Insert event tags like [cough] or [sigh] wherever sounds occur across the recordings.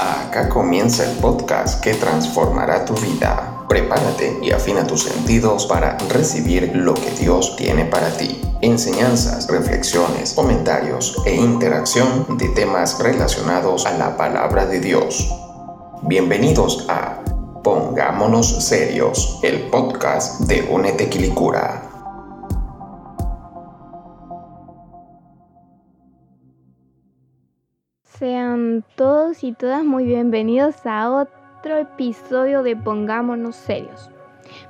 Acá comienza el podcast que transformará tu vida. Prepárate y afina tus sentidos para recibir lo que Dios tiene para ti. Enseñanzas, reflexiones, comentarios e interacción de temas relacionados a la palabra de Dios. Bienvenidos a Pongámonos Serios, el podcast de Únete Quilicura. Sean todos y todas muy bienvenidos a otro episodio de Pongámonos Serios.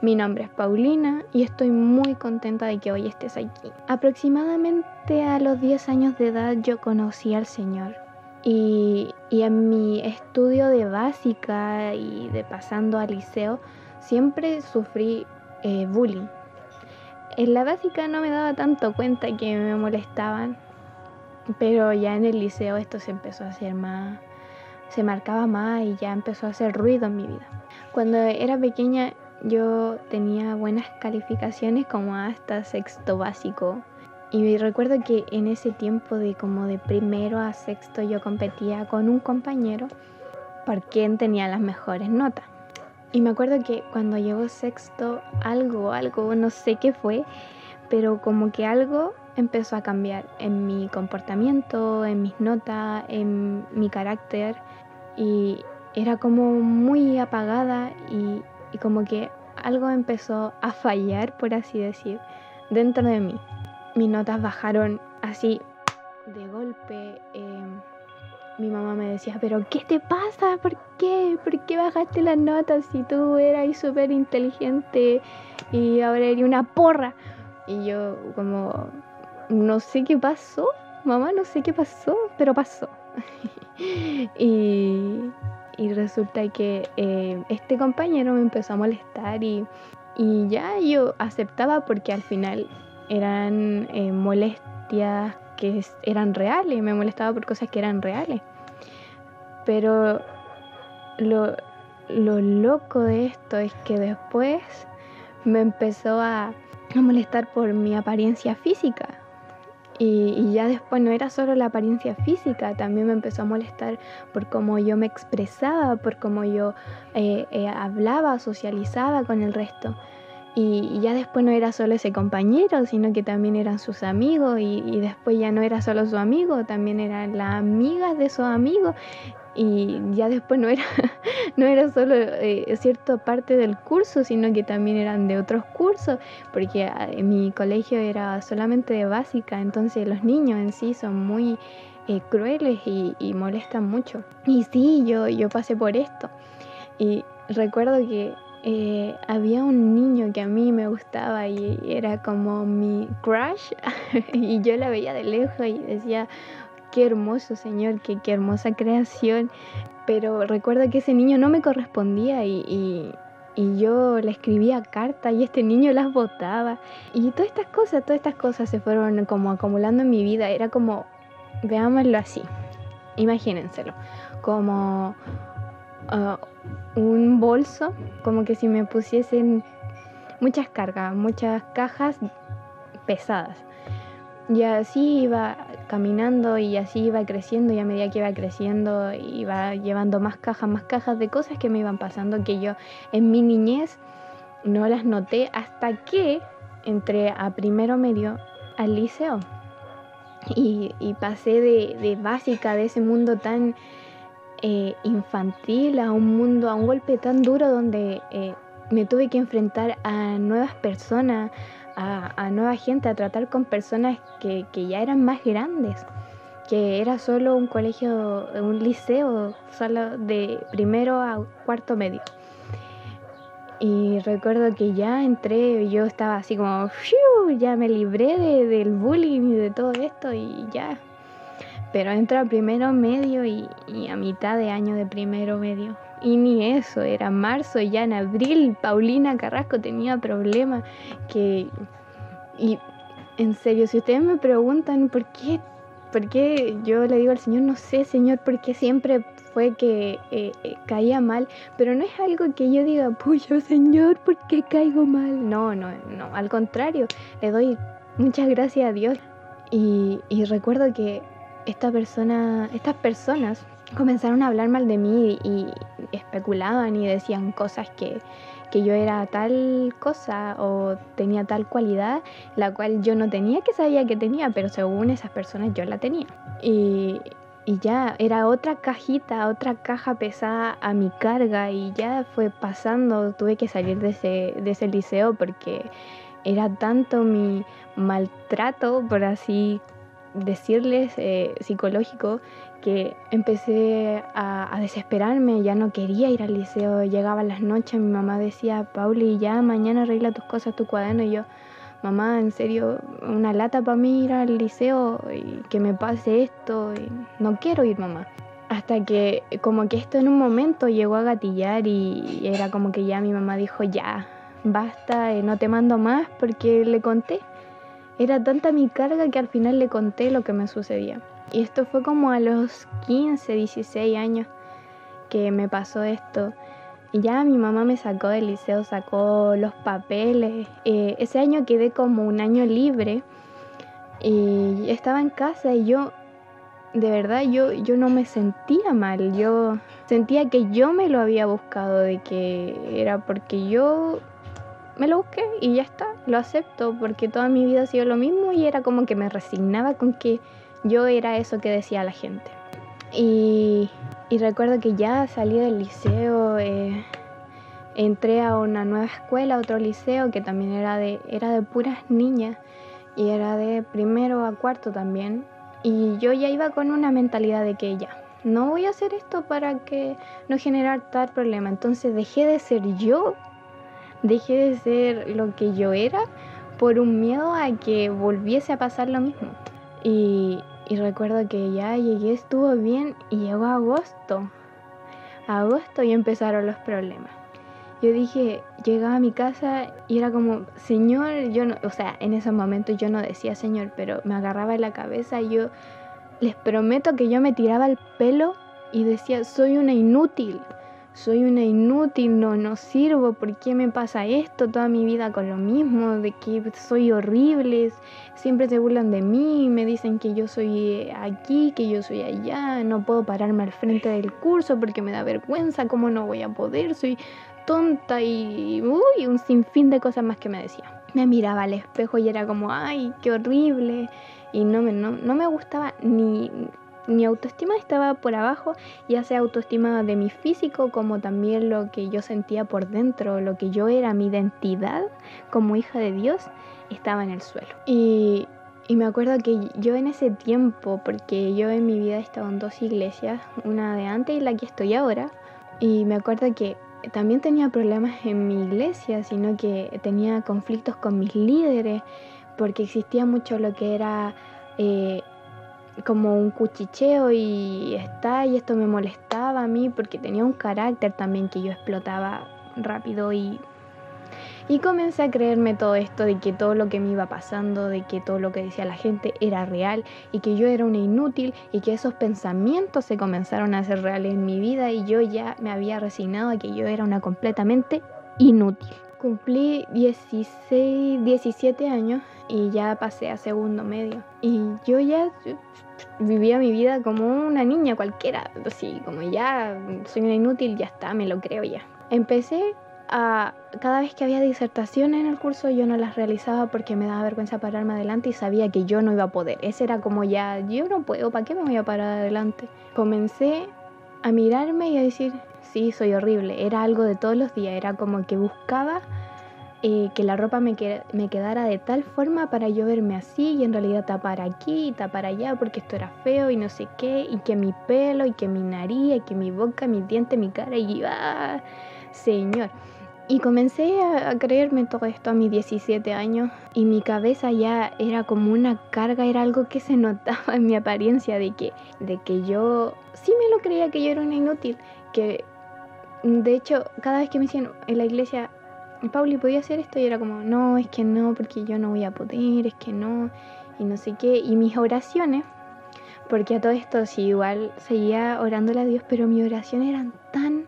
Mi nombre es Paulina y estoy muy contenta de que hoy estés aquí. Aproximadamente a los 10 años de edad yo conocí al Señor y, en mi estudio de básica y de pasando al liceo siempre sufrí eh, bullying. En la básica no me daba tanto cuenta que me molestaban pero ya en el liceo esto se empezó a hacer más, se marcaba más y ya empezó a hacer ruido en mi vida. Cuando era pequeña yo tenía buenas calificaciones como hasta sexto básico. Y recuerdo que en ese tiempo de como de primero a sexto yo competía con un compañero por quien tenía las mejores notas. Y me acuerdo que cuando llegó sexto, algo, algo, no sé qué fue, pero como que algo empezó a cambiar en mi comportamiento, en mis notas, en mi carácter y era como muy apagada y, como que algo empezó a fallar, por así decir, dentro de mí. Mis notas bajaron así de golpe. Em, mi mamá me decía, pero ¿qué te pasa? ¿Por qué? ¿Por qué bajaste las notas si tú eras súper inteligente y ahora eres una porra? Y yo como no sé qué pasó, mamá, no sé qué pasó, pero pasó. [laughs] y, resulta que eh, este compañero me empezó a molestar y, ya yo aceptaba porque al final eran eh, molestias que eran reales, me molestaba por cosas que eran reales. Pero lo, lo loco de esto es que después me empezó a molestar por mi apariencia física y, ya después no era solo la apariencia física, también me empezó a molestar por cómo yo me expresaba, por cómo yo eh, eh, hablaba, socializaba con el resto. Y, ya después no era solo ese compañero, sino que también eran sus amigos y, y, después ya no era solo su amigo, también eran las amigas de sus amigos y ya después no era, [laughs] no era solo eh, cierta parte del curso, sino que también eran de otros cursos, porque ah, mi colegio era solamente de básica, entonces los niños en sí son muy eh, crueles y, molestan mucho. Y sí, yo, yo pasé por esto. Y recuerdo que eh, había un niño que a mí me gustaba y era como mi crush [laughs] y yo la veía de lejos y decía, qué hermoso Señor, qué, qué hermosa creación. Pero recuerdo que ese niño no me correspondía y, yo le escribía cartas y este niño las botaba. Y todas estas cosas, todas estas cosas se fueron como acumulando en mi vida. Era como, veámoslo así, imagínenselo, como uh, un bolso, como que si me pusiesen muchas cargas, muchas cajas pesadas. Y así iba caminando y así iba creciendo y a medida que iba creciendo iba llevando más cajas, más cajas de cosas que me iban pasando que yo en mi niñez no las noté hasta que entré a primero medio al liceo. Y, pasé de, básica, de ese mundo tan eh, infantil, a un mundo, a un golpe tan duro donde eh, me tuve que enfrentar a nuevas personas, a, nueva gente, a tratar con personas que, ya eran más grandes, que era solo un colegio, un liceo, solo de primero a cuarto medio. Y recuerdo que ya entré, yo estaba así como, ya me libré del bullying y de todo esto y ya. Pero entro a primero medio y a mitad de año de primero medio y ni eso, era marzo, ya en abril Paulina Carrasco tenía problemas que... Y en serio, si ustedes me preguntan por qué, por qué yo le digo al Señor, no sé, Señor, por qué siempre fue que eh, eh, caía mal, pero no es algo que yo diga, puyo Señor, ¿por qué caigo mal? No, no, no, al contrario, le doy muchas gracias a Dios. Y, y recuerdo que esta persona, estas personas comenzaron a hablar mal de mí y, especulaban y decían cosas que, que yo era tal cosa o tenía tal cualidad, la cual yo no tenía que sabía que tenía, pero según esas personas yo la tenía. Y, y ya era otra cajita, otra caja pesada a mi carga y ya fue pasando, tuve que salir de ese, de ese liceo porque era tanto mi maltrato, por así decirles, eh, psicológico, que empecé a, desesperarme, ya no quería ir al liceo, llegaba las noches, mi mamá decía, Pauli, ya mañana arregla tus cosas, tu cuaderno, y yo, mamá, en serio, una lata para mí ir al liceo y que me pase esto, no quiero ir, mamá. Hasta que como que esto en un momento llegó a gatillar y era como que ya mi mamá dijo, ya, basta, eh, no te mando más porque le conté. Era tanta mi carga que al final le conté lo que me sucedía. Y esto fue como a los 15, 16 años que me pasó esto. Y ya mi mamá me sacó del liceo, sacó los papeles. Eh, ese año quedé como un año libre y estaba en casa y yo, de verdad, yo, yo no me sentía mal. Yo sentía que yo me lo había buscado, de que era porque yo me lo busqué y ya está, lo acepto, porque toda mi vida ha sido lo mismo y era como que me resignaba con que yo era eso que decía la gente. Y, recuerdo que ya salí del liceo, eh, entré a una nueva escuela, otro liceo que también era de, era de puras niñas y era de primero a cuarto también. Y yo ya iba con una mentalidad de que ya, no voy a hacer esto para que no generar tal problema. Entonces dejé de ser yo, dejé de ser lo que yo era por un miedo a que volviese a pasar lo mismo. Y, y recuerdo que ya llegué, estuvo bien y llegó agosto. Agosto y empezaron los problemas. Yo dije, llegaba a mi casa y era como, Señor, yo no, o sea, en ese momento yo no decía Señor, pero me agarraba la cabeza y yo les prometo que yo me tiraba el pelo y decía, soy una inútil soy una inútil, no, no sirvo, ¿por qué me pasa esto toda mi vida con lo mismo? De que soy horrible, siempre se burlan de mí, me dicen que yo soy aquí, que yo soy allá, no puedo pararme al frente del curso porque me da vergüenza, ¿cómo no voy a poder? Soy tonta y uy, un sinfín de cosas más que me decía. Me miraba al espejo y era como, ay, qué horrible. Y no me, no, no me gustaba ni mi autoestima estaba por abajo, ya sea autoestima de mi físico como también lo que yo sentía por dentro, lo que yo era, mi identidad como hija de Dios, estaba en el suelo. Y, me acuerdo que yo en ese tiempo, porque yo en mi vida he estado en dos iglesias, una de antes y la que estoy ahora, y me acuerdo que también tenía problemas en mi iglesia, sino que tenía conflictos con mis líderes, porque existía mucho lo que era eh, como un cuchicheo y está y esto me molestaba a mí porque tenía un carácter también que yo explotaba rápido y y comencé a creerme todo esto de que todo lo que me iba pasando, de que todo lo que decía la gente era real y que yo era una inútil y que esos pensamientos se comenzaron a hacer reales en mi vida y yo ya me había resignado a que yo era una completamente inútil. Cumplí 16, 17 años y ya pasé a segundo medio. Y yo ya vivía mi vida como una niña cualquiera, así como ya soy una inútil, ya está, me lo creo ya. Empecé a, cada vez que había disertaciones en el curso yo no las realizaba porque me daba vergüenza pararme adelante y sabía que yo no iba a poder. Ese era como ya, yo no puedo, ¿para qué me voy a parar adelante? Comencé a mirarme y a decir, sí, soy horrible. Era algo de todos los días, era como que buscaba eh, que la ropa me, me quedara de tal forma para yo verme así y en realidad tapar aquí y tapar allá porque esto era feo y no sé qué, y que mi pelo y que mi nariz y que mi boca, mi diente, mi cara y ¡ah! Señor. Y comencé a, creerme todo esto a mis 17 años y mi cabeza ya era como una carga, era algo que se [laughs] notaba en mi apariencia de que, de que yo sí me lo creía que yo era una inútil, que de hecho cada vez que me decían en la iglesia Pauli, ¿podía hacer esto? Y era como, no, es que no, porque yo no voy a poder, es que no, y no sé qué. Y mis oraciones, porque a todo esto sí, igual seguía orándole a Dios, pero mis oraciones eran tan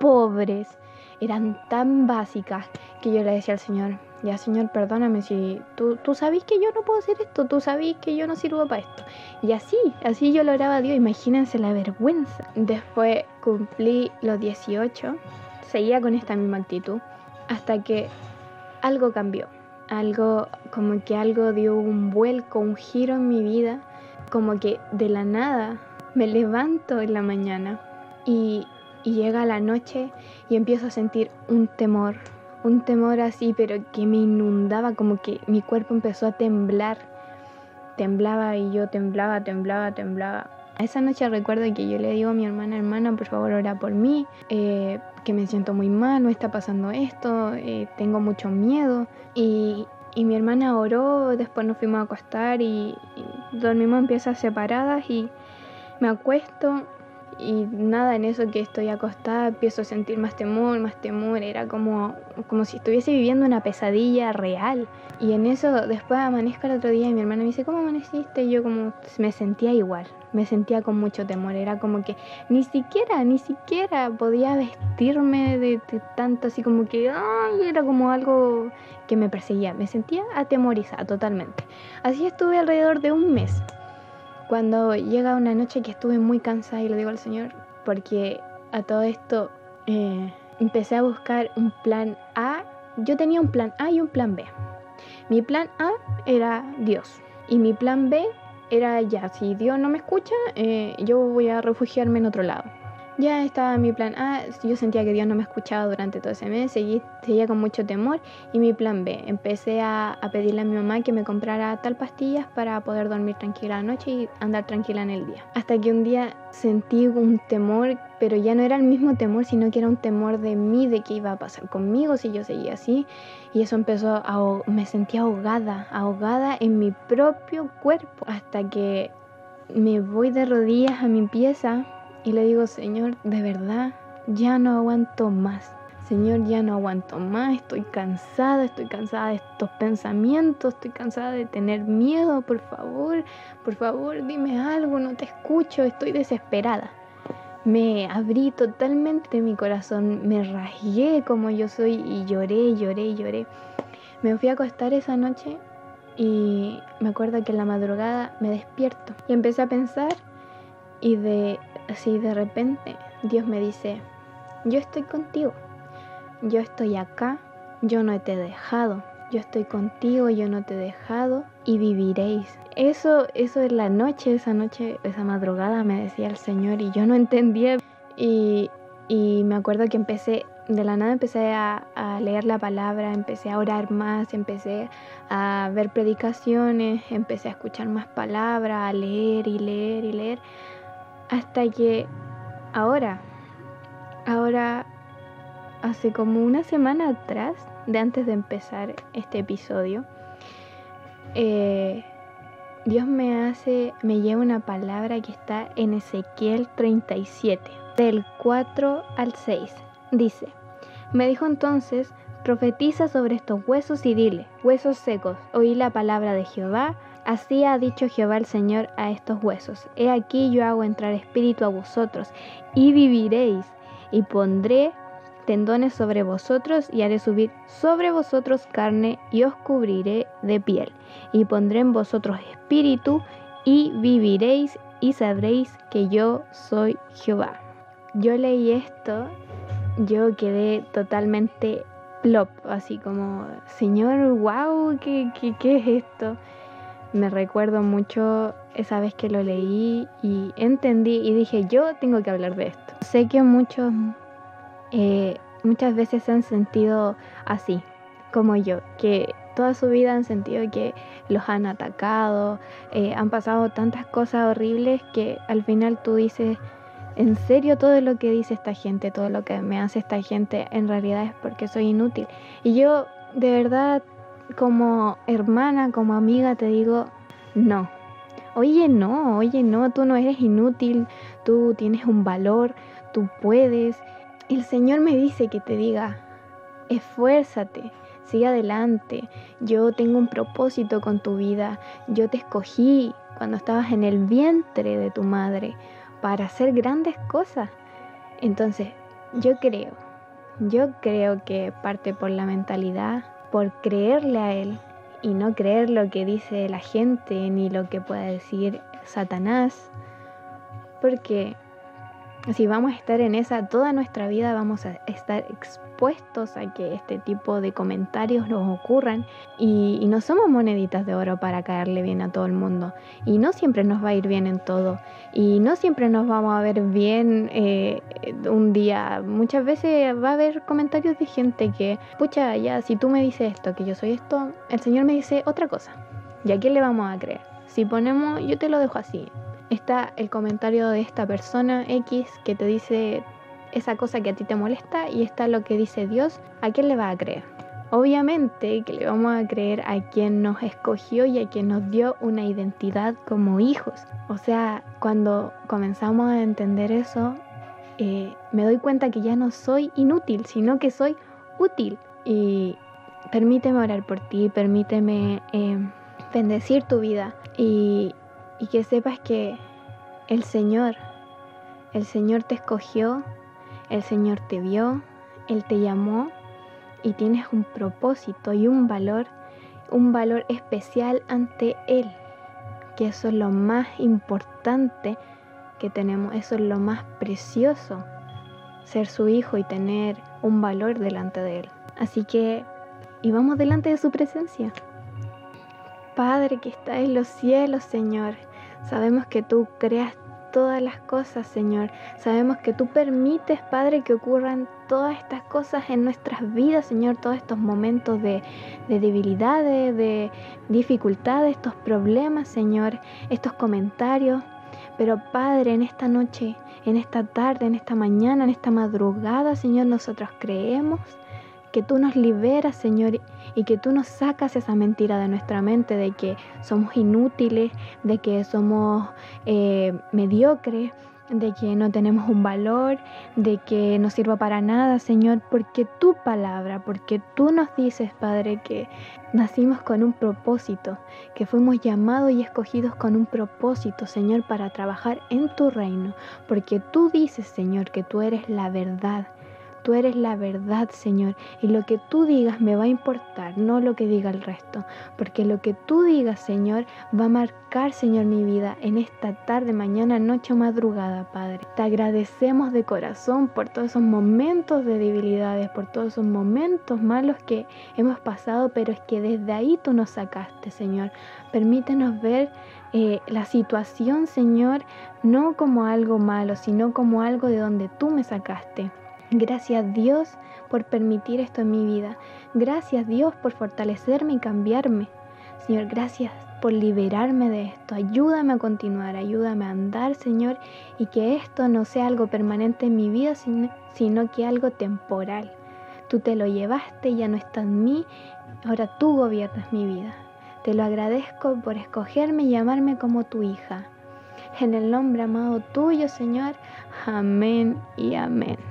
pobres, eran tan básicas, que yo le decía al Señor, ya Señor, perdóname si tú, tú sabes que yo no puedo hacer esto, tú sabes que yo no sirvo para esto. Y así, así yo lo oraba a Dios, imagínense la vergüenza. Después cumplí los 18, seguía con esta misma actitud, hasta que algo cambió, algo como que algo dio un vuelco, un giro en mi vida, como que de la nada me levanto en la mañana y, y llega la noche y empiezo a sentir un temor, un temor así, pero que me inundaba, como que mi cuerpo empezó a temblar. Temblaba y yo temblaba, temblaba, temblaba. Esa noche recuerdo que yo le digo a mi hermana, hermana, por favor ora por mí, eh, que me siento muy mal, no está pasando esto, eh, tengo mucho miedo. Y, y, mi hermana oró, después nos fuimos a acostar y, y dormimos en piezas separadas y me acuesto y nada, en eso que estoy acostada empiezo a sentir más temor, más temor, era como, como si estuviese viviendo una pesadilla real. Y en eso después amanezco el otro día y mi hermana me dice, ¿cómo amaneciste? Y yo como me sentía igual, me sentía con mucho temor, era como que ni siquiera, ni siquiera podía vestirme de, de tanto así como que, ay, era como algo que me perseguía, me sentía atemorizada totalmente. Así estuve alrededor de un mes cuando llega una noche que estuve muy cansada y le digo al Señor, porque a todo esto eh, empecé a buscar un plan A. Yo tenía un plan A y un plan B. Mi plan A era Dios y mi plan B era ya, si Dios no me escucha, eh, yo voy a refugiarme en otro lado. Ya estaba mi plan A, yo sentía que Dios no me escuchaba durante todo ese mes, seguí, seguía con mucho temor y mi plan B, empecé a, a, pedirle a mi mamá que me comprara tal pastillas para poder dormir tranquila la noche y andar tranquila en el día. Hasta que un día sentí un temor, pero ya no era el mismo temor, sino que era un temor de mí, de qué iba a pasar conmigo si yo seguía así. Y eso empezó a, me sentí ahogada, ahogada en mi propio cuerpo, hasta que me voy de rodillas a mi pieza y le digo, Señor, de verdad, ya no aguanto más. Señor, ya no aguanto más, estoy cansada, estoy cansada de estos pensamientos, estoy cansada de tener miedo, por favor, por favor, dime algo, no te escucho, estoy desesperada. Me abrí totalmente mi corazón, me rasgué como yo soy y lloré, lloré, lloré. Me fui a acostar esa noche y me acuerdo que en la madrugada me despierto. Y empecé a pensar y de así de repente Dios me dice, yo estoy contigo, yo estoy acá, yo no te he dejado, yo estoy contigo, yo no te he dejado y viviréis. Eso, eso es la noche, esa noche, esa madrugada me decía el Señor y yo no entendía. Y, y me acuerdo que empecé, de la nada empecé a, a, leer la palabra, empecé a orar más, empecé a ver predicaciones, empecé a escuchar más palabras, a leer y leer y leer hasta que ahora, ahora hace como una semana atrás, de antes de empezar este episodio, eh, Dios me hace, me lleva una palabra que está en Ezequiel 37, del 4 al 6. Dice, me dijo entonces, profetiza sobre estos huesos y dile, huesos secos, oí la palabra de Jehová, Así ha dicho Jehová el Señor a estos huesos. He aquí yo hago entrar espíritu a vosotros, y viviréis, y pondré tendones sobre vosotros, y haré subir sobre vosotros carne, y os cubriré de piel, y pondré en vosotros espíritu, y viviréis, y sabréis que yo soy Jehová. Yo leí esto, yo quedé totalmente plop, así como, Señor, wow, ¿qué, qué, qué es esto? Me recuerdo mucho esa vez que lo leí y entendí y dije, yo tengo que hablar de esto. Sé que muchos, eh, muchas veces se han sentido así, como yo, que toda su vida han sentido que los han atacado, eh, han pasado tantas cosas horribles que al final tú dices, en serio todo lo que dice esta gente, todo lo que me hace esta gente, en realidad es porque soy inútil. Y yo de verdad como hermana, como amiga, te digo, no. Oye, no, oye, no, tú no eres inútil, tú tienes un valor, tú puedes. El Señor me dice que te diga, esfuérzate, sigue adelante, yo tengo un propósito con tu vida, yo te escogí cuando estabas en el vientre de tu madre para hacer grandes cosas. Entonces, yo creo, yo creo que parte por la mentalidad por creerle a Él y no creer lo que dice la gente ni lo que pueda decir Satanás, porque si vamos a estar en esa toda nuestra vida, vamos a estar expuestos a que este tipo de comentarios nos ocurran y, no somos moneditas de oro para caerle bien a todo el mundo y no siempre nos va a ir bien en todo y no siempre nos vamos a ver bien eh, un día. Muchas veces va a haber comentarios de gente que, pucha, ya si tú me dices esto, que yo soy esto, el Señor me dice otra cosa. ¿Y a quién le vamos a creer? Si ponemos, yo te lo dejo así, está el comentario de esta persona X que te dice esa cosa que a ti te molesta y está lo que dice Dios, ¿a quién le va a creer? Obviamente que le vamos a creer a quien nos escogió y a quien nos dio una identidad como hijos. O sea, cuando comenzamos a entender eso, eh, me doy cuenta que ya no soy inútil, sino que soy útil. Y permíteme orar por ti, permíteme eh, bendecir tu vida y, y que sepas que el Señor, el Señor te escogió, el Señor te vio, Él te llamó y tienes un propósito y un valor, un valor especial ante Él, que eso es lo más importante que tenemos, eso es lo más precioso, ser su hijo y tener un valor delante de Él. Así que, y vamos delante de su presencia. Padre que está en los cielos, Señor, Sabemos que tú creas todas las cosas, Señor. Sabemos que tú permites, Padre, que ocurran todas estas cosas en nuestras vidas, Señor, todos estos momentos de, debilidades, de dificultades, estos problemas, Señor, estos comentarios. Pero Padre, en esta noche, en esta tarde, en esta mañana, en esta madrugada, Señor, nosotros creemos que tú nos liberas, Señor, y que tú nos sacas esa mentira de nuestra mente de que somos inútiles, de que somos eh, mediocres, de que no tenemos un valor, de que no sirva para nada, Señor, porque tu palabra, porque tú nos dices, Padre, que nacimos con un propósito, que fuimos llamados y escogidos con un propósito, Señor, para trabajar en tu reino, porque tú dices, Señor, que tú eres la verdad Tú eres la verdad, Señor, y lo que tú digas me va a importar, no lo que diga el resto, porque lo que tú digas, Señor, va a marcar, Señor, mi vida en esta tarde, mañana, noche o madrugada, Padre. Te agradecemos de corazón por todos esos momentos de debilidades, por todos esos momentos malos que hemos pasado, pero es que desde ahí tú nos sacaste, Señor. Permítenos ver eh, la situación, Señor, no como algo malo, sino como algo de donde tú me sacaste. Gracias Dios por permitir esto en mi vida. Gracias Dios por fortalecerme y cambiarme. Señor, gracias por liberarme de esto. Ayúdame a continuar, ayúdame a andar, Señor, y que esto no sea algo permanente en mi vida, sino, que algo temporal. Tú te lo llevaste, ya no está en mí, ahora tú gobiernas mi vida. Te lo agradezco por escogerme y llamarme como tu hija. En el nombre amado tuyo, Señor. Amén y amén.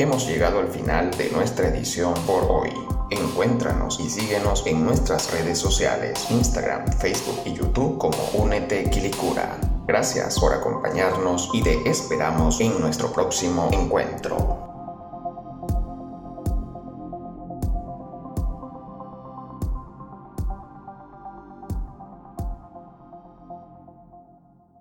Hemos llegado al final de nuestra edición por hoy. Encuéntranos y síguenos en nuestras redes sociales, Instagram, Facebook y YouTube como Únete Quilicura. Gracias por acompañarnos y te esperamos en nuestro próximo encuentro.